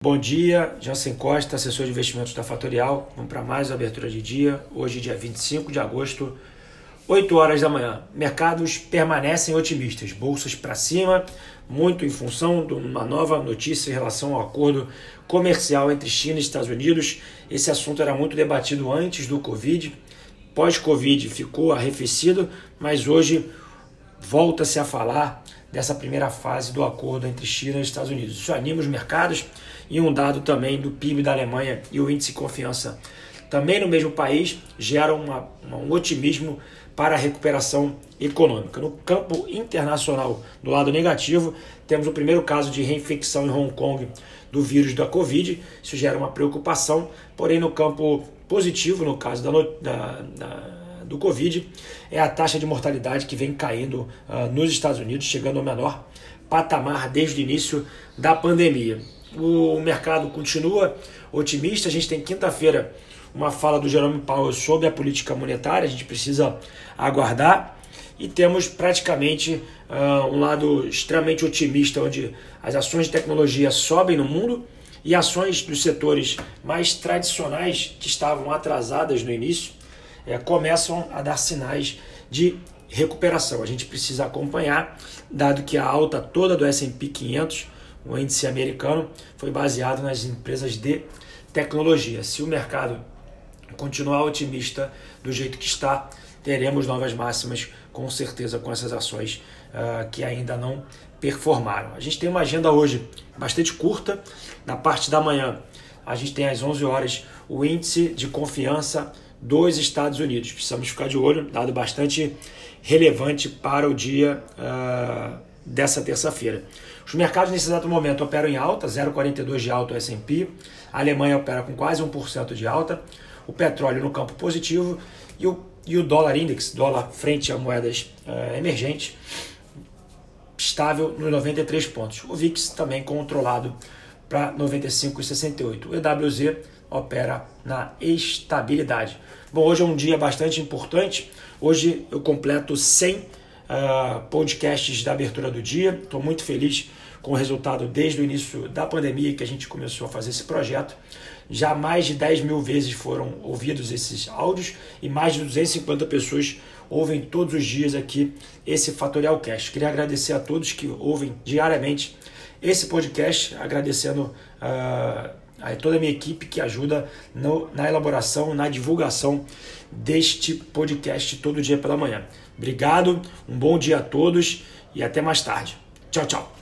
Bom dia, Jansen Costa, assessor de investimentos da Fatorial. Vamos para mais abertura de dia. Hoje, dia 25 de agosto, 8 horas da manhã. Mercados permanecem otimistas, bolsas para cima, muito em função de uma nova notícia em relação ao acordo comercial entre China e Estados Unidos. Esse assunto era muito debatido antes do Covid. Pós-Covid ficou arrefecido, mas hoje volta-se a falar dessa primeira fase do acordo entre China e Estados Unidos. Isso anima os mercados e um dado também do PIB da Alemanha e o índice de confiança também no mesmo país geram uma, um otimismo para a recuperação econômica. No campo internacional, do lado negativo, temos o primeiro caso de reinfecção em Hong Kong do vírus da Covid. Isso gera uma preocupação, porém, no campo positivo, no caso da, da, da do Covid é a taxa de mortalidade que vem caindo uh, nos Estados Unidos, chegando ao menor patamar desde o início da pandemia. O mercado continua otimista. A gente tem quinta-feira uma fala do Jerome Powell sobre a política monetária, a gente precisa aguardar. E temos praticamente uh, um lado extremamente otimista, onde as ações de tecnologia sobem no mundo e ações dos setores mais tradicionais que estavam atrasadas no início é, começam a dar sinais de recuperação. A gente precisa acompanhar, dado que a alta toda do S&P 500, o índice americano, foi baseado nas empresas de tecnologia. Se o mercado continuar otimista do jeito que está, teremos novas máximas, com certeza, com essas ações uh, que ainda não performaram. A gente tem uma agenda hoje bastante curta. Na parte da manhã, a gente tem às 11 horas o índice de confiança dos Estados Unidos. Precisamos ficar de olho, dado bastante relevante para o dia uh, dessa terça-feira. Os mercados nesse exato momento operam em alta, 0,42 de alta o S&P, a Alemanha opera com quase 1% de alta, o petróleo no campo positivo e o, e o dólar index, dólar frente a moedas uh, emergentes, estável nos 93 pontos. O VIX também controlado para 95,68. O EWZ opera na estabilidade. Bom, hoje é um dia bastante importante. Hoje eu completo 100 uh, ah, podcasts da abertura do dia. Estou muito feliz com o resultado desde o início da pandemia que a gente começou a fazer esse projeto. Já mais de 10 mil vezes foram ouvidos esses áudios e mais de 250 pessoas ouvem todos os dias aqui esse Fatorial Cast. Queria agradecer a todos que ouvem diariamente esse podcast, agradecendo. Uh, a toda a minha equipe que ajuda no, na elaboração, na divulgação deste podcast todo dia pela manhã. Obrigado, um bom dia a todos e até mais tarde. Tchau, tchau.